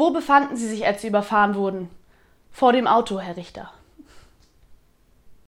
Wo befanden Sie sich, als Sie überfahren wurden? Vor dem Auto, Herr Richter.